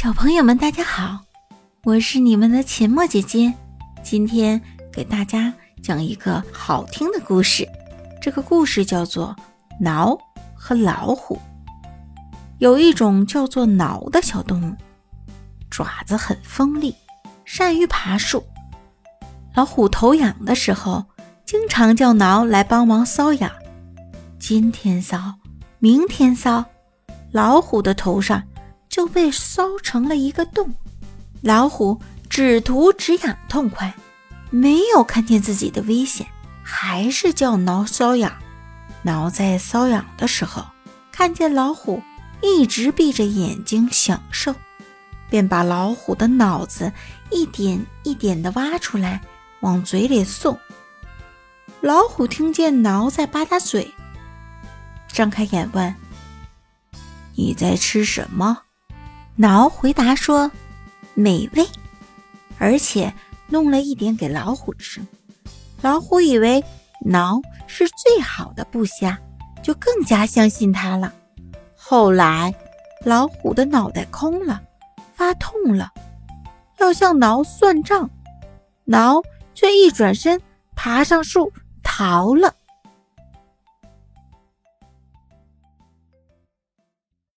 小朋友们，大家好，我是你们的秦墨姐姐。今天给大家讲一个好听的故事，这个故事叫做《挠和老虎》。有一种叫做挠的小动物，爪子很锋利，善于爬树。老虎头痒的时候，经常叫挠来帮忙搔痒。今天搔，明天搔，老虎的头上。就被搔成了一个洞，老虎只图止痒痛快，没有看见自己的危险，还是叫挠搔痒。挠在搔痒的时候，看见老虎一直闭着眼睛享受，便把老虎的脑子一点一点地挖出来，往嘴里送。老虎听见挠在吧嗒嘴，张开眼问：“你在吃什么？”挠回答说：“美味，而且弄了一点给老虎吃。”老虎以为挠是最好的部下，就更加相信他了。后来，老虎的脑袋空了，发痛了，要向挠算账，挠却一转身爬上树逃了。